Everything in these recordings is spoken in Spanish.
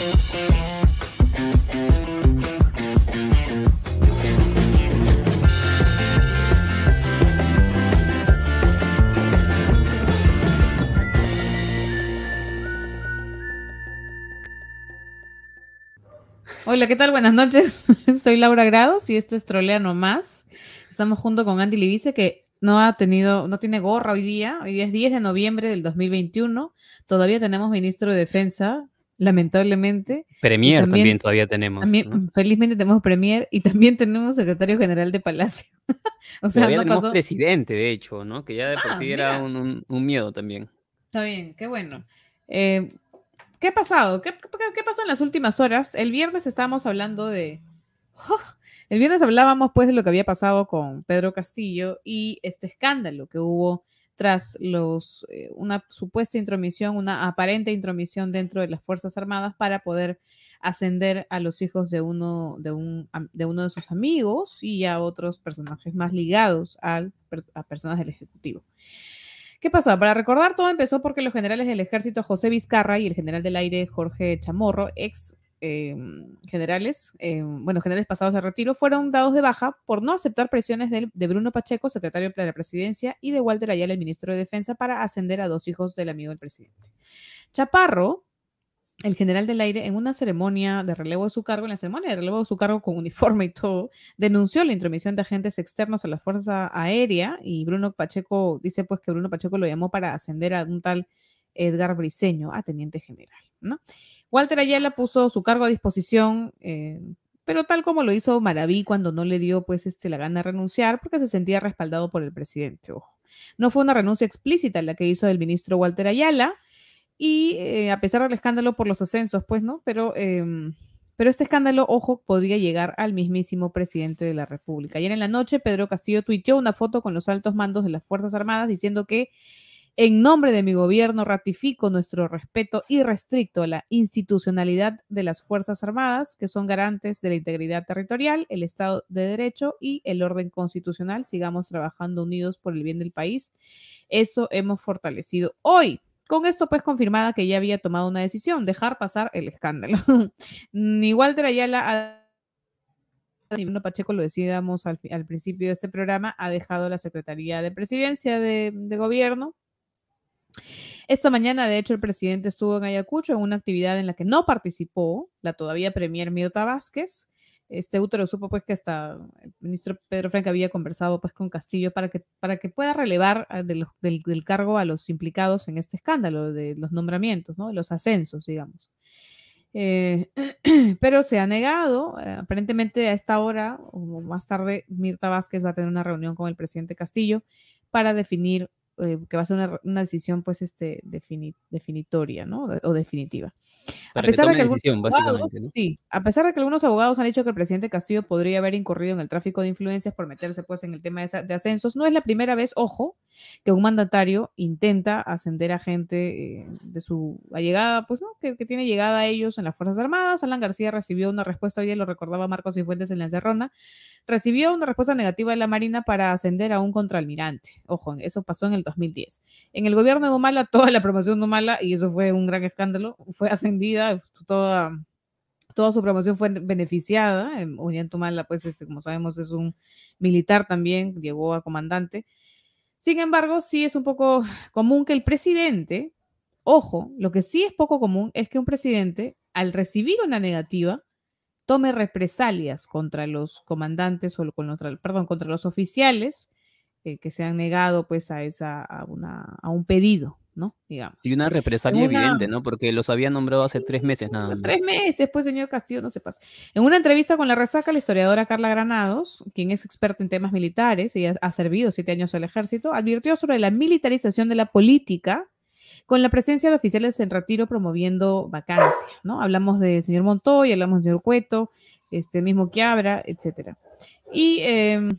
Hola, ¿qué tal? Buenas noches. Soy Laura Grados y esto es Trolea Más. Estamos junto con Andy Libice, que no ha tenido, no tiene gorra hoy día. Hoy día es 10 de noviembre del 2021. Todavía tenemos ministro de Defensa, lamentablemente. Premier también, todavía tenemos. Felizmente tenemos Premier y también tenemos secretario general de Palacio. o sea, no tenemos presidente, de hecho, ¿no? Que ya de por ah, sí era un, miedo también. Está bien, qué bueno. Eh, ¿Qué ha pasado? ¿Qué, qué, pasó en las últimas horas? El viernes estábamos hablando de... el viernes hablábamos pues de lo que había pasado con Pedro Castillo y este escándalo que hubo tras eh, una supuesta intromisión, una aparente intromisión dentro de las Fuerzas Armadas para poder ascender a los hijos de uno de, de, uno de sus amigos y a otros personajes más ligados al, a personas del Ejecutivo. ¿Qué pasó? Para recordar, todo empezó porque los generales del ejército José Vizcarra y el general del aire Jorge Chamorro, ex em, generales, em, bueno, generales pasados de retiro, fueron dados de baja por no aceptar presiones de, de, Bruno Pacheco, secretario de la presidencia, y de Walter Ayala, el ministro de Defensa, para ascender a dos hijos del amigo del presidente. Chaparro el general del aire, en una ceremonia de relevo de su cargo, en la ceremonia de relevo de su cargo con uniforme y todo, denunció la intromisión de agentes externos a la Fuerza Aérea y Bruno Pacheco dice pues que Bruno Pacheco lo llamó para ascender a un tal Edgar Briceño a teniente general, ¿no? Walter Ayala puso su cargo a disposición, eh, pero tal como lo hizo Maraví cuando no le dio pues este, la gana de renunciar porque se sentía respaldado por el presidente, ojo. No fue una renuncia explícita la que hizo el ministro Walter Ayala, y eh, a pesar del escándalo por los ascensos, pues, ¿no? Pero, em, pero este escándalo, ojo, podría llegar al mismísimo presidente de la República. Ayer en la noche, Pedro Castillo tuiteó una foto con los altos mandos de las Fuerzas Armadas diciendo que en nombre de mi gobierno ratifico nuestro respeto irrestricto a la institucionalidad de las Fuerzas Armadas, que son garantes de la integridad territorial, el Estado de Derecho y el orden constitucional. Sigamos trabajando unidos por el bien del país. Eso hemos fortalecido hoy. Con esto, pues, confirmada que ya había tomado una decisión, dejar pasar el escándalo. Ni Walter Ayala, Pacheco, lo decíamos al, principio de este programa, ha dejado la Secretaría de Presidencia de, de Gobierno. Esta mañana, de hecho, el presidente estuvo en Ayacucho en una actividad en la que no participó la todavía premier Mirta Vázquez este útero supo pues que hasta el ministro Pedro Franca había conversado pues con Castillo para que, para que pueda relevar ah, del, cargo a los implicados en este escándalo de los nombramientos, ¿no? de los ascensos, digamos. Eh, pero se ha negado, eh, aparentemente a esta hora o más tarde Mirta Vázquez va a tener una reunión con el presidente Castillo para definir eh, que va a ser una, decisión pues este definitoria, ¿no? O definitiva. a pesar de que decisión, básicamente, Sí, a pesar de que algunos abogados han dicho que el presidente Castillo podría haber incurrido en el tráfico de influencias por meterse pues en el tema de, ascensos, no es la primera vez, ojo, que un mandatario intenta ascender a gente eh, de su allegada, pues no, que, tiene llegada a ellos en las Fuerzas Armadas. Alan García recibió una respuesta, hoy lo recordaba Marcos Cifuentes en la encerrona, recibió una respuesta negativa de la Marina para ascender a un contraalmirante. Ojo, eso pasó en el 2010. En el gobierno de Humala, toda la promoción de Humala, y eso fue un gran escándalo, fue ascendida, toda, toda su promoción fue beneficiada. Ollanta Humala, pues, este, como sabemos, es un militar también, llegó a comandante. Sin embargo, sí es un poco común que el presidente, ojo, lo que sí es poco común es que un presidente, al recibir una negativa, tome represalias contra los comandantes o contra, perdón, contra los oficiales eh, que se han negado pues a, esa, a, una, a un pedido, ¿no? Digamos. Y una represalia evidente, ¿no? Porque los había nombrado hace tres meses nada más. Tres meses, pues, señor Castillo, no se pasa. En una entrevista con La Resaca, la historiadora Carla Granados, quien es experta en temas militares y ha servido siete años al ejército, advirtió sobre la militarización de la política con la presencia de oficiales en retiro promoviendo vacancia, ¿no? Hablamos del señor Montoya, hablamos del señor Cueto, este mismo Quiabra, etcétera. Y, em,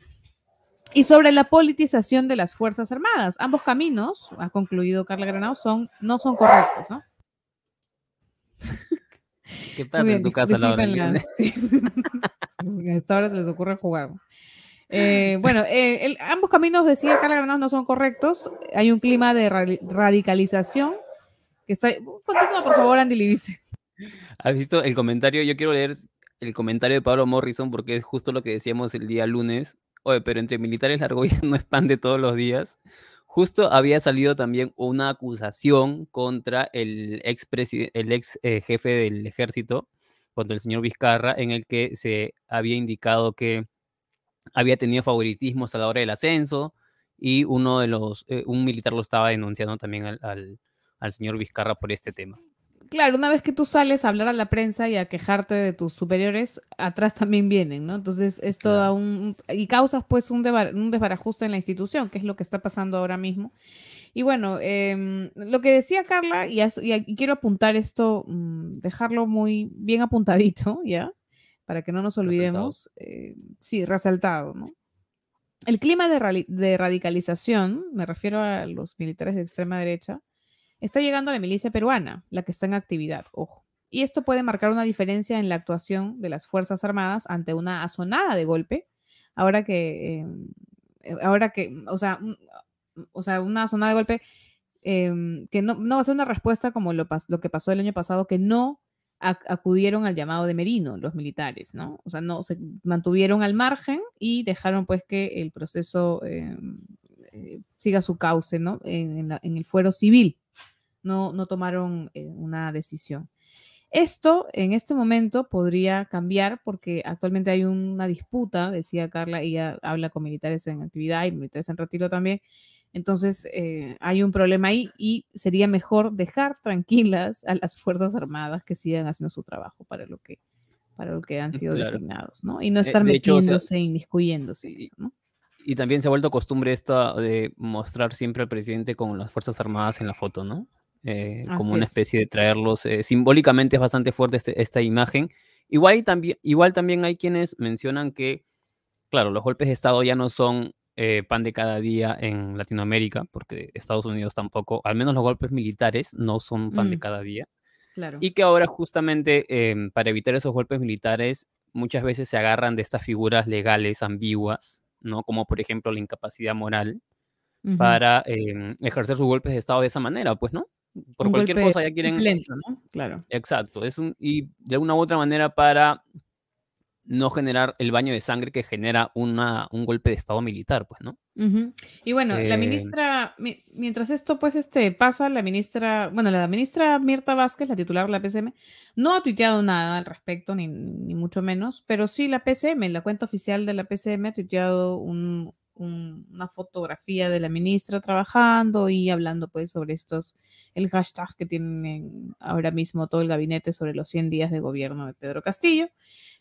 y sobre la politización de las Fuerzas Armadas. Ambos caminos, ha concluido Carla Granado, son, no son correctos, ¿no? ¿Qué pasa en tu casa, Laura? Sí. A esta hora se les ocurre jugar. Eh, bueno, eh, ambos caminos, decía Carla Granados, no son correctos. Hay un clima de radicalización que está... Continúa, por favor, Andy Libice. ¿Has visto el comentario? Yo quiero leer el comentario de Pablo Morrison porque es justo lo que decíamos el día lunes. Oye, pero entre militares la argolla no es pan de todos los días. Justo había salido también una acusación contra el ex, el ex eh, jefe del ejército, contra el señor Vizcarra, en el que se había indicado que había tenido favoritismos a la hora del ascenso y uno de los, eh, un militar lo estaba denunciando también al, al señor Vizcarra por este tema claro, una vez que tú sales a hablar a la prensa y a quejarte de tus superiores, atrás también vienen, ¿no? Entonces es toda un... y causas pues un, un, desbarajuste en la institución, que es lo que está pasando ahora mismo. Y bueno, em, lo que decía Carla, y, quiero apuntar esto, mm, dejarlo muy bien apuntadito, ¿ya? Para que no nos olvidemos. Eh, sí, resaltado, ¿no? El clima de, de radicalización, me refiero a los militares de extrema derecha, está llegando la milicia peruana, la que está en actividad, ojo. Y esto puede marcar una diferencia en la actuación de las Fuerzas Armadas ante una azonada de golpe, ahora que, em, eh, ahora que, o sea, o sea, una azonada de golpe em, que no, va a ser una respuesta como lo, lo que pasó el año pasado, que no acudieron al llamado de Merino, los militares, ¿no? O sea, no se mantuvieron al margen y dejaron pues que el proceso em, eh, siga su cauce, ¿no? En, en, el fuero civil no, no tomaron eh, una decisión. Esto en este momento podría cambiar porque actualmente hay una disputa, decía Carla, ella habla con militares en actividad y militares en retiro también. Entonces eh, hay un problema ahí y sería mejor dejar tranquilas a las Fuerzas Armadas que sigan haciendo su trabajo para lo que, para lo que han sido designados, ¿no? Y no estar metiéndose, inmiscuyéndose. Y, ¿no? y también se ha vuelto costumbre esto de mostrar siempre al presidente con las Fuerzas Armadas en la foto, ¿no? Eh, como una especie de traerlos. Eh, simbólicamente es bastante fuerte este, esta imagen. Igual, también, igual también hay quienes mencionan que, claro, los golpes de Estado ya no son eh, pan de cada día en Latinoamérica, porque Estados Unidos tampoco, al menos los golpes militares no son pan de mm. cada día. Claro. Y que ahora justamente em, para evitar esos golpes militares muchas veces se agarran de estas figuras legales ambiguas, ¿no? Como por ejemplo la incapacidad moral, para em, ejercer sus golpes de Estado de esa manera, pues, ¿no? Por cualquier cosa ya quieren... Lento, ¿no? Claro. Exacto, es un, y de una u otra manera para no generar el baño de sangre que genera una, un golpe de estado militar, pues, ¿no? Y bueno, la eh, ministra, mientras esto pues este pasa, la ministra, bueno, la ministra Mirta Vázquez, la titular de la PCM, no ha tuiteado nada al respecto, ni, ni mucho menos, pero sí la PCM, la cuenta oficial de la PCM ha tuiteado un, una fotografía de la ministra trabajando y hablando pues sobre estos, el hashtag que tienen ahora mismo todo el gabinete sobre los 100 días de gobierno de Pedro Castillo,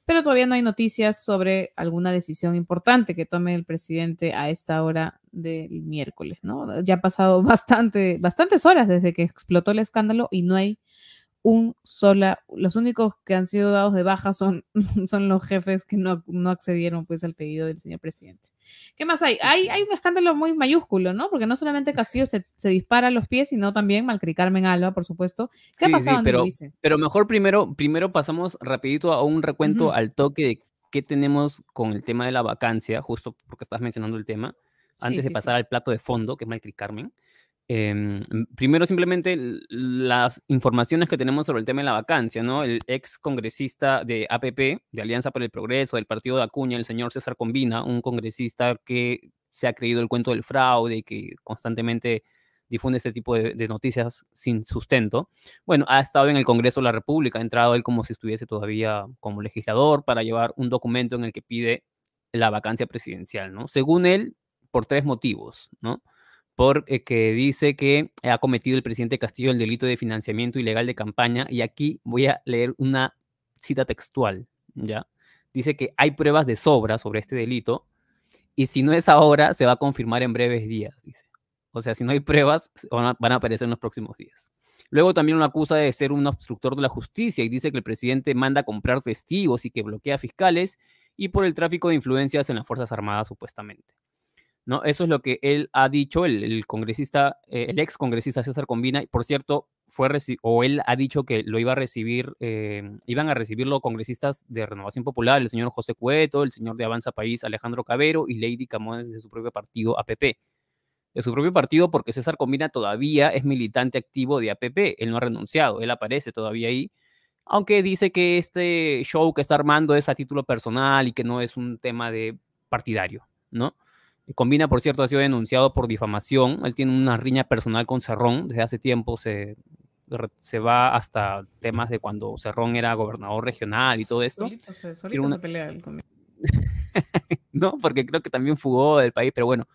pero todavía no hay noticias sobre alguna decisión importante que tome el presidente a esta hora del miércoles, ¿no? Ya ha pasado bastante, bastantes horas desde que explotó el escándalo y no hay un sola, los únicos que han sido dados de baja son, son los jefes que no, no, accedieron pues al pedido del señor presidente. ¿Qué más hay? Hay, hay un escándalo muy mayúsculo, ¿no? Porque no solamente Castillo se, se dispara a los pies, sino también Malcri Carmen Alba, por supuesto. ¿Qué ha pasado? pero, pero mejor primero, primero pasamos rapidito a un recuento al toque de qué tenemos con el tema de la vacancia, justo porque estás mencionando el tema, antes de pasar al plato de fondo, que es Malcri Carmen. Em, primero, simplemente las informaciones que tenemos sobre el tema de la vacancia, ¿no? El ex congresista de APP, de Alianza para el Progreso, del partido de Acuña, el señor César Combina, un congresista que se ha creído el cuento del fraude y que constantemente difunde este tipo de, de, noticias sin sustento. Bueno, ha estado en el Congreso de la República, ha entrado él como si estuviese todavía como legislador para llevar un documento en el que pide la vacancia presidencial, ¿no? Según él, por tres motivos, ¿no? Porque eh, dice que ha cometido el presidente Castillo el delito de financiamiento ilegal de campaña. Y aquí voy a leer una cita textual, ¿ya? Dice que hay pruebas de sobra sobre este delito y si no es ahora, se va a confirmar en breves días, dice. O sea, si no hay pruebas, van a, aparecer en los próximos días. Luego también lo acusa de ser un obstructor de la justicia y dice que el presidente manda comprar testigos y que bloquea fiscales y por el tráfico de influencias en las Fuerzas Armadas, supuestamente. ¿No? Eso es lo que él ha dicho, el, congresista, eh, el ex congresista César Combina, por cierto, fue o él ha dicho que lo iba a recibir, eh, iban a recibirlo congresistas de Renovación Popular, el señor José Cueto, el señor de Avanza País, Alejandro Cabero, y Lady Camones de su propio partido, APP. De su propio partido, porque César Combina todavía es militante activo de APP, él no ha renunciado, él aparece todavía ahí, aunque dice que este show que está armando es a título personal y que no es un tema de partidario, ¿no? Combina, por cierto, ha sido denunciado por difamación. Él tiene una riña personal con Cerrón. Desde hace tiempo se, se va hasta temas de cuando Cerrón era gobernador regional y todo esto. Solito se, solito se pelea no, porque creo que también fugó del país, pero bueno.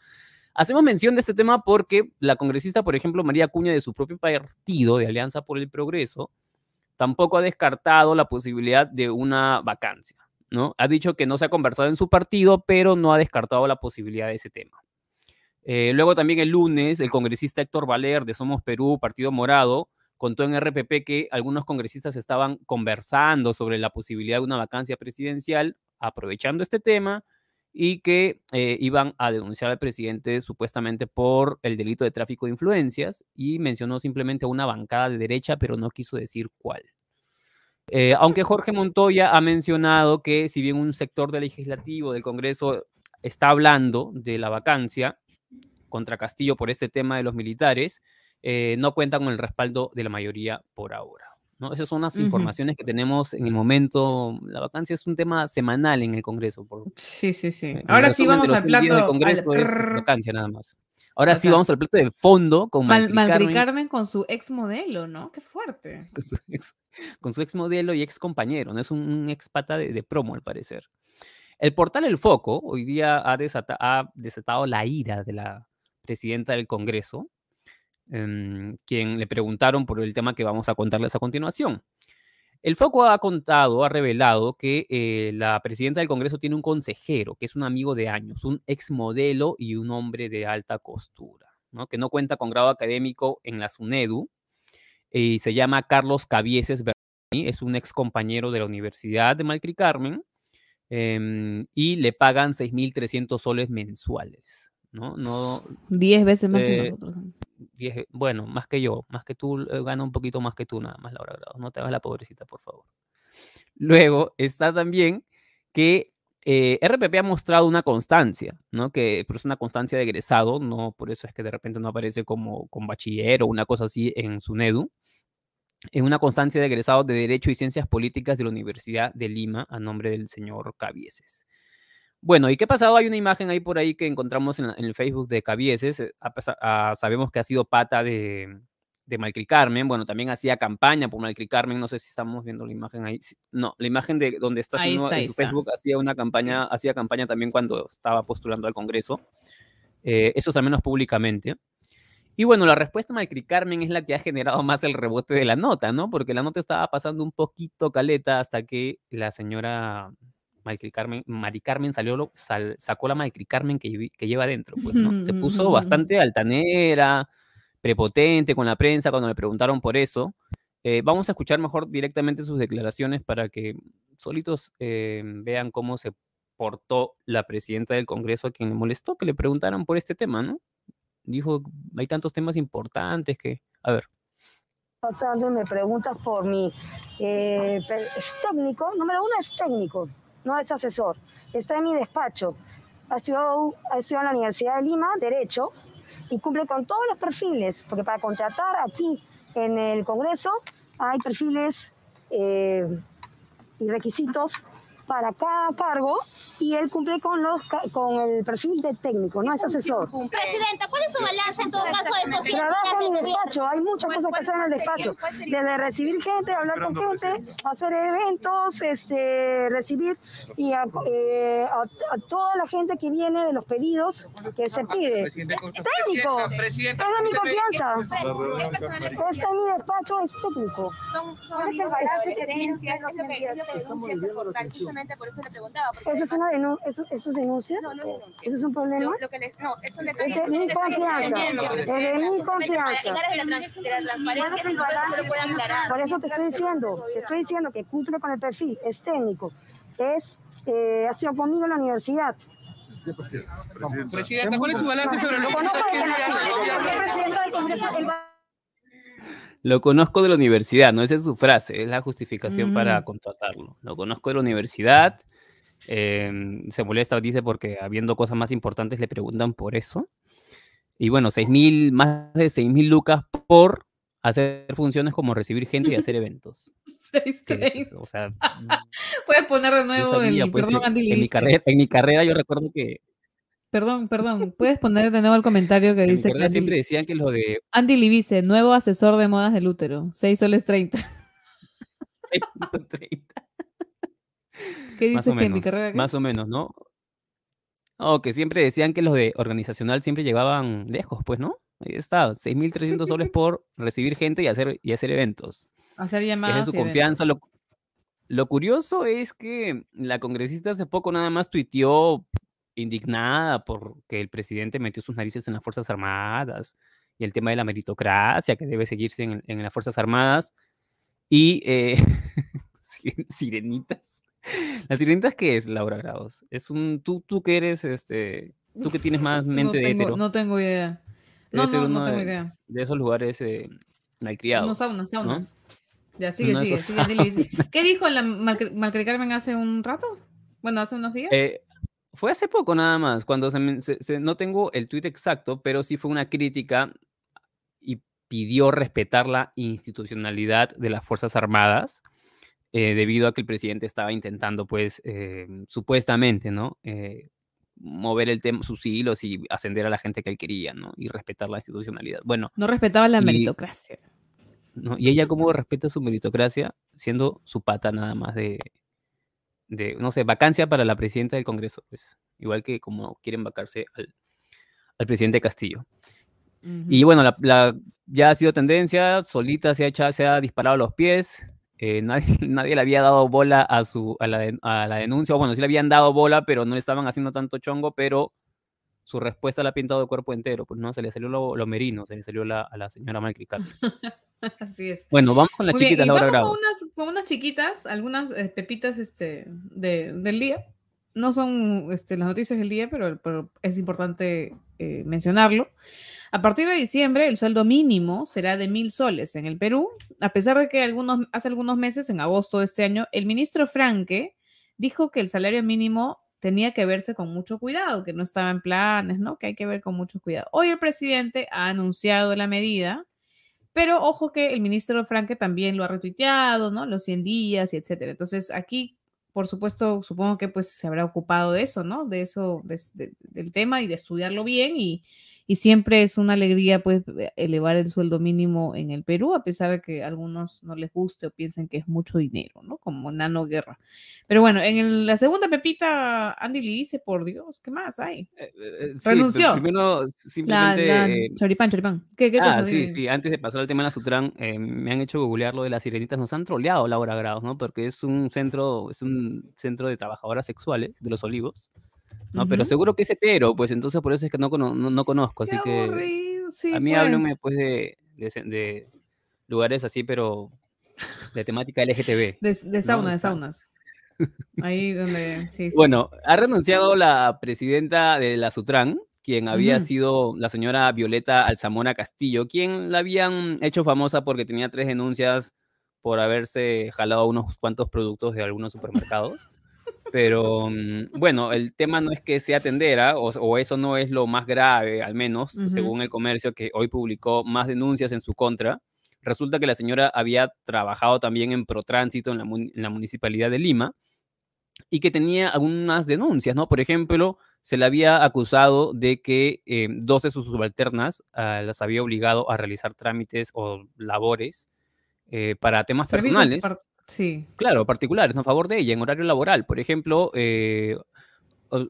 Hacemos mención de este tema porque la congresista, por ejemplo, María Cuña, de su propio partido, de Alianza por el Progreso, tampoco ha descartado la posibilidad de una vacancia. ¿No? Ha dicho que no se ha conversado en su partido, pero no ha descartado la posibilidad de ese tema. Eh, luego también el lunes, el congresista Héctor Valer de Somos Perú, Partido Morado, contó en RPP que algunos congresistas estaban conversando sobre la posibilidad de una vacancia presidencial, aprovechando este tema, y que eh, iban a denunciar al presidente supuestamente por el delito de tráfico de influencias, y mencionó simplemente una bancada de derecha, pero no quiso decir cuál. Eh, aunque Jorge Montoya ha mencionado que si bien un sector del legislativo del Congreso está hablando de la vacancia contra Castillo por este tema de los militares, eh, no cuenta con el respaldo de la mayoría por ahora. ¿no? Esas son las informaciones que tenemos en el momento. La vacancia es un tema semanal en el Congreso. Por, sí, sí, sí. Ahora sí vamos al plato. Congreso es vacancia nada más. Ahora sí vamos al plato de fondo con Mal, Malcri Carmen. con su ex modelo, ¿no? Qué fuerte. Con su ex, modelo y ex compañero, ¿no? Es un, ex pata de, promo, al parecer. El portal El Foco hoy día ha, ha desatado la ira de la presidenta del Congreso, em, quien le preguntaron por el tema que vamos a contarles a continuación. El Foco ha contado, ha revelado que eh, la presidenta del Congreso tiene un consejero, que es un amigo de años, un ex modelo y un hombre de alta costura, que no cuenta con grado académico en la SUNEDU y se llama Carlos Cavieses Berni, es un ex compañero de la Universidad de Malcri Carmen em, y le pagan 6.300 soles mensuales. ¿No? no Diez veces más que eh, nosotros bueno, más que yo, más que tú, eh, gana un poquito más que tú nada más, Laura Grado. No te hagas la pobrecita, por favor. Luego está también que eh, RPP ha mostrado una constancia, ¿no? Que pero es una constancia de egresado, no por eso es que de repente no aparece como con bachiller o una cosa así en su NEDU. En una constancia de egresado de Derecho y Ciencias Políticas de la Universidad de Lima a nombre del señor Cavieses. Bueno, ¿y qué ha pasado? Hay una imagen ahí por ahí que encontramos en, el Facebook de Cavieses. Eh, sabemos que ha sido pata de, de Malcri Carmen. Bueno, también hacía campaña por Malcri Carmen. No sé si estamos viendo la imagen ahí. No, la imagen de donde está, en su Facebook hacía una campaña, hacía campaña también cuando estaba postulando al Congreso. Eh, eso es al menos públicamente. Y bueno, la respuesta de Malcri Carmen es la que ha generado más el rebote de la nota, ¿no? Porque la nota estaba pasando un poquito caleta hasta que la señora Carmen, Mari Carmen salió, sacó la Mari Carmen que, que lleva adentro, pues, ¿no? Se puso bastante altanera, prepotente con la prensa cuando le preguntaron por eso. Eh, vamos a escuchar mejor directamente sus declaraciones para que solitos eh, vean cómo se portó la presidenta del Congreso a quien le molestó que le preguntaran por este tema, ¿no? Dijo, hay tantos temas importantes que, a ver. Pasando me preguntas por mi eh, es técnico, número uno es técnico, no es asesor. Está en mi despacho. Ha estudiado, en la Universidad de Lima, Derecho, y cumple con todos los perfiles, porque para contratar aquí en el Congreso hay perfiles eh, y requisitos para cada cargo y él cumple con los con el perfil de técnico, no es asesor. Presidenta, ¿cuál es su balance en todo caso de estos Trabaja en mi despacho, hay muchas cosas que hacer en el despacho, desde recibir gente, hablar con gente, hacer eventos, este, recibir y eh, a, toda la gente que viene de los pedidos que se pide. Técnico, es de mi confianza. Está en mi despacho, es técnico. Son, son es el que precisamente por eso le preguntaba. ¿Eso es una denuncia? ¿Eso, ¿Eso es denuncia? No, no es denuncia. ¿Eso es un problema? Lo, que les, no, eso le es de mi confianza. Es de mi confianza. Por eso te estoy diciendo, te estoy diciendo que cumple con el perfil, es técnico, es, eh, ha sido conmigo en la universidad. Presidenta, ¿cuál es su balance sobre lo que lo conozco de la universidad, no esa es su frase, es la justificación para mm. contratarlo. Lo conozco de la universidad, em, se molesta, dice, porque habiendo cosas más importantes le preguntan por eso. Y bueno, seis mil, más de 6 mil lucas por hacer funciones como recibir gente y hacer eventos. O sea, puedes poner de nuevo el pues, perdón, en, en, mi carrera, en mi carrera yo recuerdo que Perdón, perdón, puedes poner de nuevo el comentario que dice que siempre decían que lo de Andy Libice, nuevo asesor de modas del útero, 6 soles 30. 6.30. ¿Qué dices que en mi carrera? Más o menos, ¿no? Oh, que siempre decían que los de organizacional siempre llegaban lejos, pues, ¿no? Ahí está, 6.300 soles por recibir gente y hacer, y hacer eventos. Hacer llamadas. Es su confianza. Lo, lo, curioso es que la congresista hace poco nada más tuiteó indignada porque el presidente metió sus narices en las Fuerzas Armadas y el tema de la meritocracia que debe seguirse en, las Fuerzas Armadas. Y eh, sirenitas. ¿Las sirenitas qué es, Laura Grados? Es un, tú, tú que eres, este, tú que tienes más mente de hetero. No tengo idea. No, no, no tengo idea. De esos lugares eh, malcriados. No, saunas, saunas. Ya, sigue, sigue, sigue, ¿Qué dijo la Malcri Carmen hace un rato? Bueno, hace unos días. Eh, fue hace poco nada más, cuando se, no tengo el tuit exacto, pero sí fue una crítica y pidió respetar la institucionalidad de las Fuerzas Armadas, eh, debido a que el presidente estaba intentando, pues, eh, supuestamente, ¿no? Eh, mover el tema, sus hilos y ascender a la gente que él quería, ¿no? Y respetar la institucionalidad. Bueno. No respetaba la meritocracia. ¿no? Y ella cómo respeta su meritocracia siendo su pata nada más de, de, no sé, vacancia para la presidenta del Congreso, pues, igual que como quieren vacarse al, presidente Castillo. Y bueno, la, ya ha sido tendencia, solita se ha, se ha disparado los pies, eh, nadie, nadie, le había dado bola a, su, a, la, a la denuncia, o bueno, sí le habían dado bola, pero no le estaban haciendo tanto chongo, pero su respuesta la ha pintado de cuerpo entero, pues no, se le salió lo, merino, se le salió la, a la señora Malcricat. Así es. Bueno, vamos con las chiquitas, Laura vamos Con unas, con unas chiquitas, algunas eh, pepitas este, de, del día. No son este, las noticias del día, pero, pero es importante eh, mencionarlo. A partir de diciembre, el sueldo mínimo será de mil soles en el Perú, a pesar de que algunos, hace algunos meses, en agosto de este año, el ministro Franque dijo que el salario mínimo tenía que verse con mucho cuidado, que no estaba en planes, ¿no? Que hay que ver con mucho cuidado. Hoy el presidente ha anunciado la medida, pero ojo que el ministro Franque también lo ha retuiteado, ¿no? Los 100 días y etcétera. Entonces aquí, por supuesto, supongo que pues se habrá ocupado de eso, ¿no? De eso, del tema y de estudiarlo bien y, y siempre es una alegría pues e, elevar el sueldo mínimo en el Perú, a pesar de que a algunos no les guste o piensen que es mucho dinero, ¿no? Como Nano Guerra. Pero bueno, en la segunda Pepita, Andy le dice, por Dios, ¿qué más hay? Eh, eh, eh, Renunció. primero, simplemente... choripán, choripán. ¿Qué, qué ah, sí, sí, antes de pasar al tema de la Sutran, me han hecho googlear lo de las sirenitas, nos han troleado Laura Grados, ¿no? Porque es un centro, es un centro de trabajadoras sexuales de los olivos. No, pero seguro que es hetero, pues entonces por eso es que no, no, conozco, así que a mí háblame pues de, de, lugares así, pero de temática LGTB. De, de sauna, de saunas. Ahí donde, sí, Bueno, ha renunciado la presidenta de la Sutran, quien había sido la señora Violeta Alzamora Castillo, quien la habían hecho famosa porque tenía tres denuncias por haberse jalado unos cuantos productos de algunos supermercados. Pero mm, bueno, el tema no es que sea tendera, o, eso no es lo más grave, al menos, según el comercio que hoy publicó más denuncias en su contra. Resulta que la señora había trabajado también en Protránsito en la, en la municipalidad de Lima y que tenía algunas denuncias, ¿no? Por ejemplo, se le había acusado de que eh, dos de sus subalternas ah, las había obligado a realizar trámites o labores eh, para temas personales. Sí. Claro, particulares, ¿no? a favor de ella, en horario laboral. Por ejemplo, eh,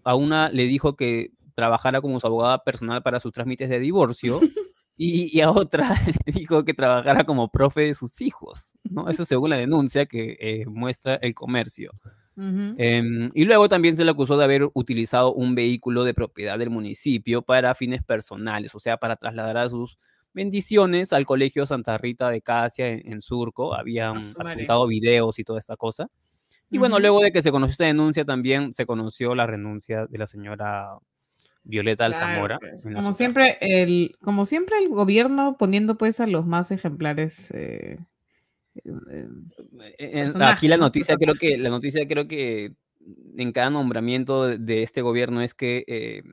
a una le dijo que trabajara como su abogada personal para sus trámites de divorcio y, a otra le dijo que trabajara como profe de sus hijos, ¿no? Eso según la denuncia que eh, muestra el comercio. Em, y luego también se le acusó de haber utilizado un vehículo de propiedad del municipio para fines personales, o sea, para trasladar a sus bendiciones al Colegio Santa Rita de Casia en, Surco, habían apuntado videos y toda esta cosa. Y bueno, luego de que se conoció esta denuncia, también se conoció la renuncia de la señora Violeta Alzamora. Pues, como siempre, el, como siempre, el gobierno poniendo pues a los más ejemplares. Eh, eh, aquí la noticia, creo que, la noticia creo que en cada nombramiento de, este gobierno es que eh,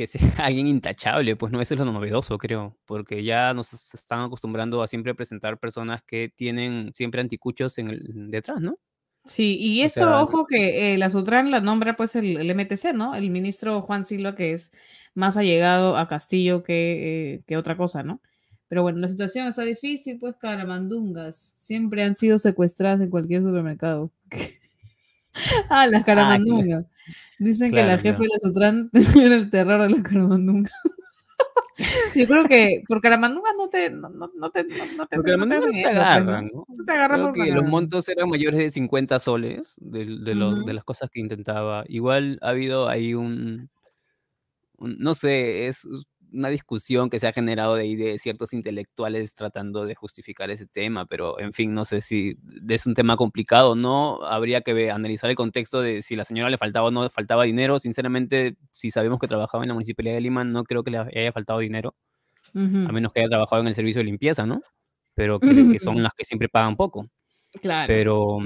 que sea alguien intachable, pues no, eso es lo novedoso, creo, porque ya nos están acostumbrando a siempre presentar personas que tienen siempre anticuchos en el, detrás, ¿no? Sí, y esto, ojo que eh, la Sutran la nombra pues el, MTC, ¿no? El ministro Juan Silva, que es más allegado a Castillo que, eh, que otra cosa, ¿no? Pero bueno, la situación está difícil, pues caramandungas siempre han sido secuestradas en cualquier supermercado. ah, las ah, caramandungas. Dicen que la jefa de la Sutran era el terror de la caramandungas. Yo creo que por caramandungas no te, no, no te, no, te, te, agarran, ¿no? te agarran creo que los montos eran mayores de 50 soles de, de, los, de las cosas que intentaba. Igual ha habido ahí un, un no sé, es una discusión que se ha generado de ahí de ciertos intelectuales tratando de justificar ese tema, pero en fin, no sé si es un tema complicado, ¿no? Habría que analizar el contexto de si la señora le faltaba o no le faltaba dinero. Sinceramente, si sabemos que trabajaba en la Municipalidad de Lima, no creo que le haya faltado dinero, a menos que haya trabajado en el servicio de limpieza, ¿no? Pero que, son las que siempre pagan poco. Claro. Pero,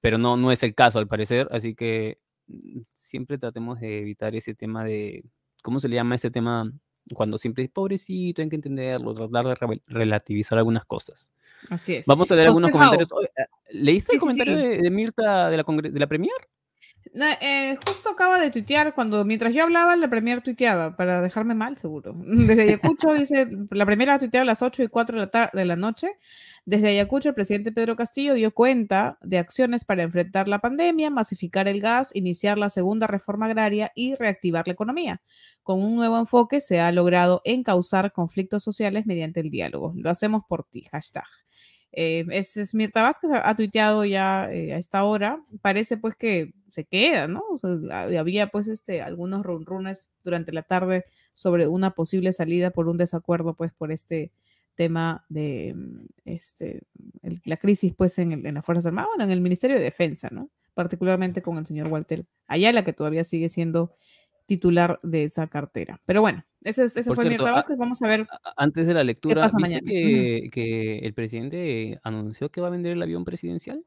pero no, no es el caso, al parecer, así que mm, siempre tratemos de evitar ese tema de, ¿cómo se le llama ese tema? Cuando siempre es pobrecito, hay que entenderlo, tratar de relativizar algunas cosas. Así es. Vamos a leer algunos comentarios. Eh, ¿Leíste el comentario De, Mirta de la, de la Premier? Eh, justo acaba de tuitear, cuando mientras yo hablaba, la Premier tuiteaba, para dejarme mal, seguro. Desde Ayacucho, dice, la primera ha tuiteado a las 8 y 4 de la, de la noche. Desde Ayacucho, el presidente Pedro Castillo dio cuenta de acciones para enfrentar la pandemia, masificar el gas, iniciar la segunda reforma agraria y reactivar la economía. Con un nuevo enfoque se ha logrado encauzar conflictos sociales mediante el diálogo. Lo hacemos por ti, hashtag. Eh, es, Mirta Vázquez ha, tuiteado ya eh, a esta hora. Parece pues que se queda, ¿no? había pues este, algunos runrunes durante la tarde sobre una posible salida por un desacuerdo pues por este tema de este, la crisis pues en, en las Fuerzas Armadas, bueno, en el Ministerio de Defensa, ¿no? Particularmente con el señor Walter Ayala, que todavía sigue siendo titular de esa cartera. Pero bueno, ese, ese fue Mirta Vázquez. Vamos a ver. Antes de la lectura, ¿viste que, que, el presidente anunció que va a vender el avión presidencial?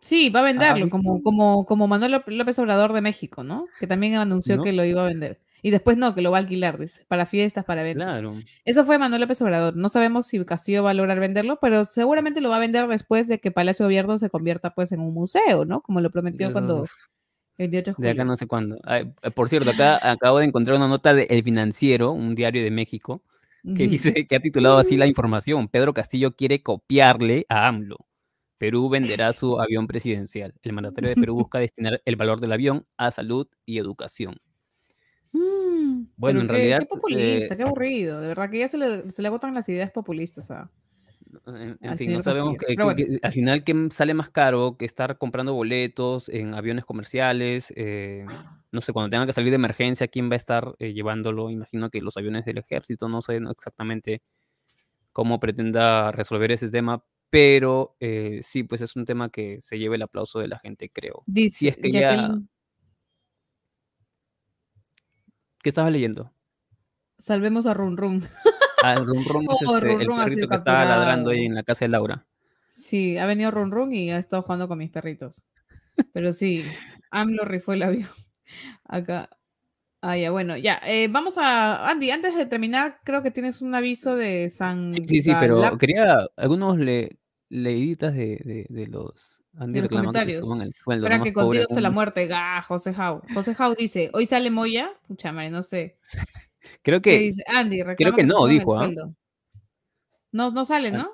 Sí, va a ah, venderlo, como, como, como Manuel López Obrador de México, ¿no? Que también anunció que lo iba a vender. Y después no, que lo va a alquilar, dice, para fiestas, para eventos. Claro. Eso fue Manuel López Obrador. No sabemos si Castillo va a lograr venderlo, pero seguramente lo va a vender después de que Palacio Gobierno se convierta pues en un museo, ¿no? Como lo prometió cuando el 18 de julio. De acá no sé cuándo. Eh, por cierto, acá acabo de encontrar una nota de El Financiero, un diario de México, que dice que ha titulado así la información. Pedro Castillo quiere copiarle a AMLO. Perú venderá su avión presidencial. El mandatario de Perú busca destinar el valor del avión a salud y educación. Mm, bueno, en realidad. Qué populista, eh, qué aburrido. De verdad que ya se le, se le botan las ideas populistas a. En, fin, no sabemos que, al final qué sale más caro que estar comprando boletos en aviones comerciales. Eh, no sé, cuando tenga que salir de emergencia, ¿quién va a estar eh, llevándolo? Imagino que los aviones del ejército, no sé exactamente cómo pretenda resolver ese tema, pero sí, pues es un tema que se lleva el aplauso de la gente, creo. Dice, si es que ya ¿Qué estabas leyendo? Salvemos a Run Run. Ah, Run Run es este, el perrito que estaba ladrando ahí en la casa de Laura. Sí, ha venido Run Run y ha estado jugando con mis perritos. Pero sí, AMLO rifó el avión. Acá. Ah, ya, bueno, ya. Eh, vamos a. Andy, antes de terminar, creo que tienes un aviso de San. Sí, sí, sí pero quería algunos le, leiditas de, de los en los comentarios. Que Espera que contigo está la muerte. Gah, José Jau. José Jau dice, ¿hoy sale Moya? Pucha madre, no sé. Creo que. Dice? Andy, creo que no, dijo. ¿ah? No, no sale, ah, ¿no?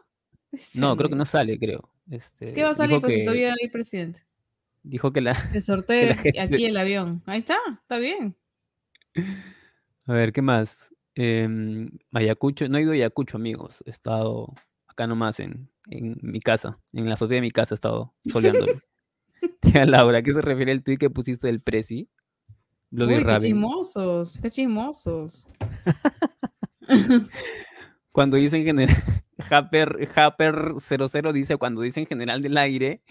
No, creo que no sale, creo. Este, ¿Qué va a salir? Pues si todavía hay presidente. Dijo que la. Que sortee aquí el avión. Ahí está, está bien. A ver, ¿qué más? Eh, Ayacucho, no he ido a Ayacucho, amigos. He estado acá nomás en, en mi casa, en la azotea de mi casa he estado soleándolo. Tía Laura, ¿a qué se refiere el tweet que pusiste del Prezi? Bloody Uy, qué chismosos, qué chismosos. cuando dicen general, Happer, Happer 00 dice, cuando dicen general del aire,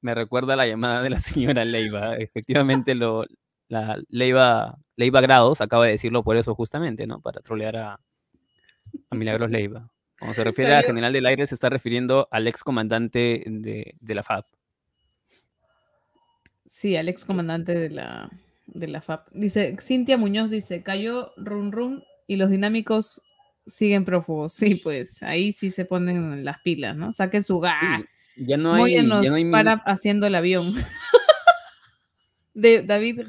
me recuerda la llamada de la señora Leiva. Efectivamente, lo, la Leiva, Leiva Grados acaba de decirlo por eso justamente, ¿no? Para trolear a, a Milagros Leiva. Cuando se refiere al general del aire, se está refiriendo al ex comandante de, la FAB. Sí, al ex comandante de la, de la FAP. Dice, Cintia Muñoz dice, cayó run run y los dinámicos siguen prófugos. Sí, pues ahí sí se ponen las pilas, ¿no? Saquen su ga. ya no hay. Ya no hay... para haciendo el avión. de David.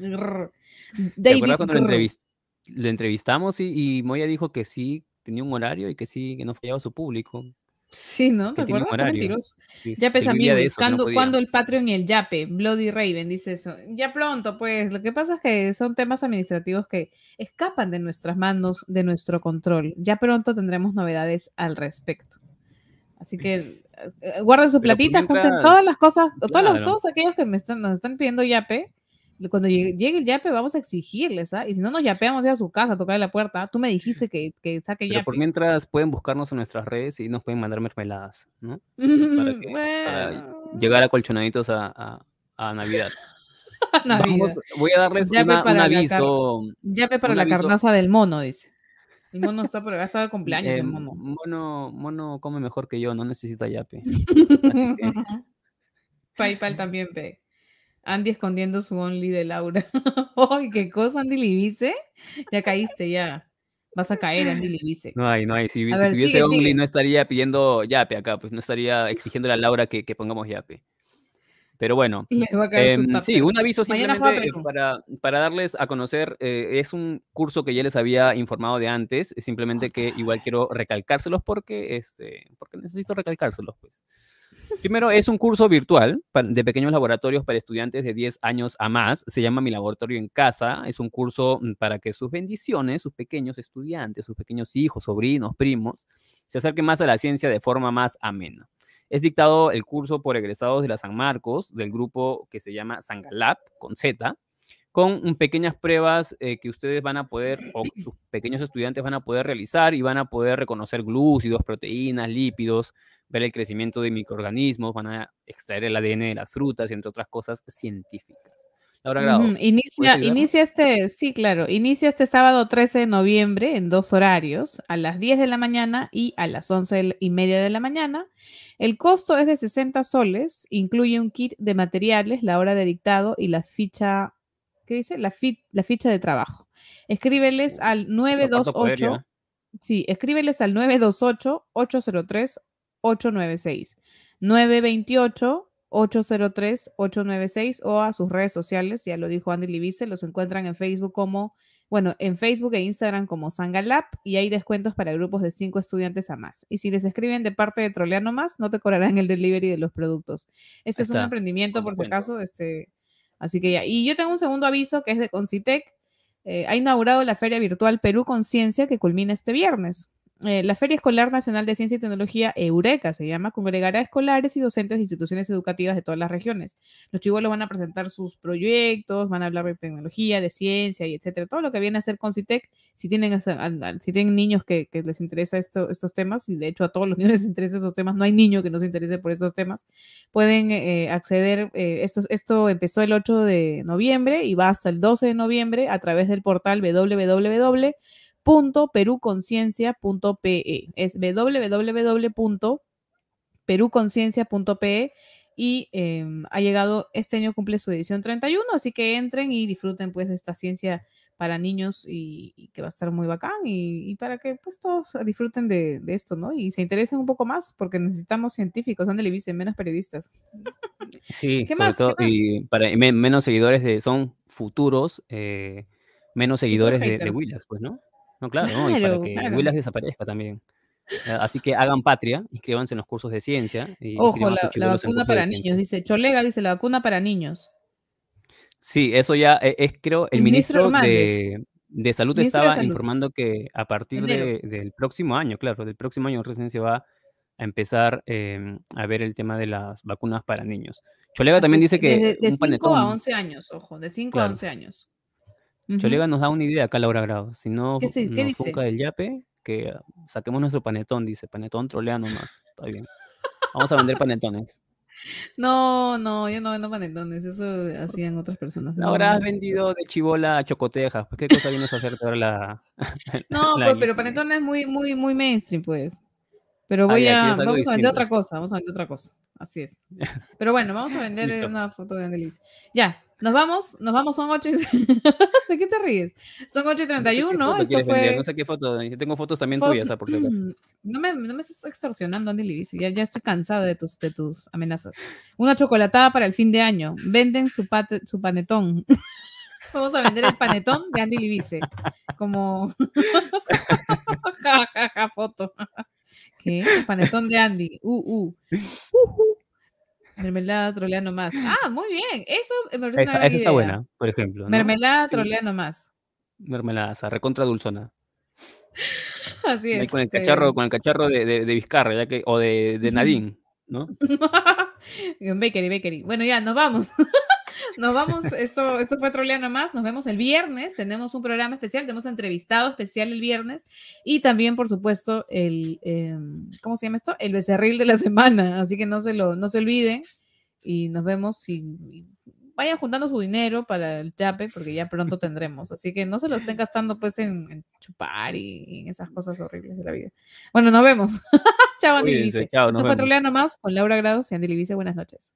David cuando lo, entrevistamos y, y Moya dijo que sí tenía un horario y que sí, que no fallaba su público. Sí, ¿no? ¿Te acuerdas? mentiroso. ya pesa mí buscando cuando el Patreon y el Yape, Bloody Raven dice eso. Ya pronto, pues, lo que pasa es que son temas administrativos que escapan de nuestras manos, de nuestro control. Ya pronto tendremos novedades al respecto. Así que eh, guarden su platita, junten todas las cosas, todos, todos aquellos que me están, nos están pidiendo Yape, cuando llegue, el yape vamos a exigirles, ¿ah? Y si no nos yapeamos ya a su casa a tocar la puerta, tú me dijiste que, que saque Pero por mientras pueden buscarnos en nuestras redes y nos pueden mandar mermeladas, ¿no? Para, llegar a colchonaditos a, a, Navidad. voy a darles un aviso. yape para la carnaza del mono, dice. El mono está por acá, de cumpleaños el mono. mono. Mono come mejor que yo, no necesita yape. PayPal también ve. Andy escondiendo su only de Laura. ¡Ay, qué cosa, Andy Libice! Ya caíste, ya. Vas a caer, Andy Libice. No hay, no hay. Si, tuviese only, no estaría pidiendo yape acá, pues no estaría exigiéndole a Laura que, pongamos yape. Pero bueno, em, sí, un aviso simplemente para, para, darles a conocer, eh, es un curso que ya les había informado de antes, simplemente que igual quiero recalcárselos porque, este, porque necesito recalcárselos, pues. Primero, es un curso virtual de pequeños laboratorios para estudiantes de 10 años a más. Se llama Mi Laboratorio en Casa. Es un curso mm, para que sus bendiciones, sus pequeños estudiantes, sus pequeños hijos, sobrinos, primos, se acerquen más a la ciencia de forma más amena. Es dictado el curso por egresados de la San Marcos, del grupo que se llama Sangalab, con Z, con pequeñas pruebas eh, que ustedes van a poder, o sus pequeños estudiantes van a poder realizar y van a poder reconocer glúcidos, proteínas, lípidos, ver el crecimiento de microorganismos, van a extraer el ADN de las frutas y entre otras cosas científicas. Laura inicia, inicia este, sí, claro, inicia este sábado 13 de noviembre en dos horarios, a las 10 de la mañana y a las 11 y media de la mañana. El costo es de 60 soles, incluye un kit de materiales, la hora de dictado y la ficha, ¿qué dice? La, la ficha de trabajo. Escríbeles al 928. Sí, escríbeles al 928 803 896 928 803 896 o a sus redes sociales, ya lo dijo Andy Libice, los encuentran en Facebook como, bueno, en Facebook e Instagram como Sangalab y hay descuentos para grupos de cinco estudiantes a más. Y si les escriben de parte de Troleano más, no te cobrarán el delivery de los productos. Este es un emprendimiento, por si acaso, este, así que ya. Y yo tengo un segundo aviso que es de Concitec. Eh, ha inaugurado la Feria Virtual Perú Conciencia que culmina este viernes. Eh, la Feria Escolar Nacional de Ciencia y Tecnología, Eureka se llama, congregará escolares y docentes de instituciones educativas de todas las regiones. Los chivolos van a presentar sus proyectos, van a hablar de tecnología, de ciencia y etcétera. Todo lo que viene a hacer Concitec, si tienen, si tienen niños que, les interesa esto, estos temas, y de hecho a todos los niños les interesa estos temas, no hay niño que no se interese por estos temas, pueden eh, acceder. Eh, esto, esto empezó el 8 de noviembre y va hasta el 12 de noviembre a través del portal www www.peruconciencia.pe. Es www.peruconciencia.pe y em, ha llegado, este año cumple su edición 31, así que entren y disfruten pues de esta ciencia para niños y, que va a estar muy bacán y, para que pues todos disfruten de, esto, ¿no? Y se interesen un poco más porque necesitamos científicos, le dicen menos periodistas. Sí, sobre todo, y para menos seguidores de, son futuros, eh, menos seguidores de, de Willas, pues, ¿no? No, claro, ¿no? y para que Willas desaparezca también. Así que hagan patria, inscríbanse en los cursos de ciencia. Y Ojo, la, vacuna para niños, dice Cholega, dice la vacuna para niños. Sí, eso ya e, es, creo, el, ministro, de, de, Salud estaba informando que a partir del próximo año, claro, del próximo año recién se va a empezar em, a ver el tema de las vacunas para niños. Cholega también dice que... De 5 a 11 años, ojo, de 5 a 11 años. Cholega nos da una idea acá, Laura Grado. Si no ¿Qué, nos busca el yape, que saquemos nuestro panetón, dice. Panetón trolea nomás. Está bien. Vamos a vender panetones. No, no, yo no vendo panetones, eso hacían otras personas. Ahora has vendido de chivola a chocotejas, pues qué cosa vienes a hacer para la... no, pues, pero panetón es muy, muy, muy mainstream, pues. Pero voy a, vamos a vender otra cosa, vamos a vender otra cosa. Así es. Pero bueno, vamos a vender una foto de Andy Leibis. Ya, nos vamos, nos vamos, son 8 y... ¿De qué te ríes? Son 8 y 31, no sé Esto fue... No sé qué foto, yo tengo fotos también tuyas, por cierto. No me, no me estás extorsionando, Andy Leibis, ya, ya estoy cansada de tus, de tus amenazas. Una chocolatada para el fin de año, venden su, su panetón. Vamos a vender el panetón de Andy Libice. Como. ja, ja, ja, foto. ¿Qué? Panetón de Andy. Uh, uh. uh, Mermelada trolea nomás. Ah, muy bien. Eso esa, esa está buena, por ejemplo. Mermelada trolea nomás. Mermelada, o sea, recontra dulzona. Así es. con el cacharro, con el cacharro de, de, Vizcarra, ya que, o de, de Nadine, ¿no? bakery, bakery. Bueno, ya, nos vamos. Nos vamos, esto, esto fue Troleano más, nos vemos el viernes, tenemos un programa especial, tenemos entrevistado especial el viernes y también, por supuesto, el, em, ¿cómo se llama esto? El becerril de la semana, así que no se, lo, no se olviden y nos vemos y, vayan juntando su dinero para el chape porque ya pronto tendremos, así que no se lo estén gastando pues en, chupar y, en esas cosas horribles de la vida. Bueno, nos vemos. chao, Andy Libice. Esto fue Troleano más con Laura Grados y Andy Libice, buenas noches.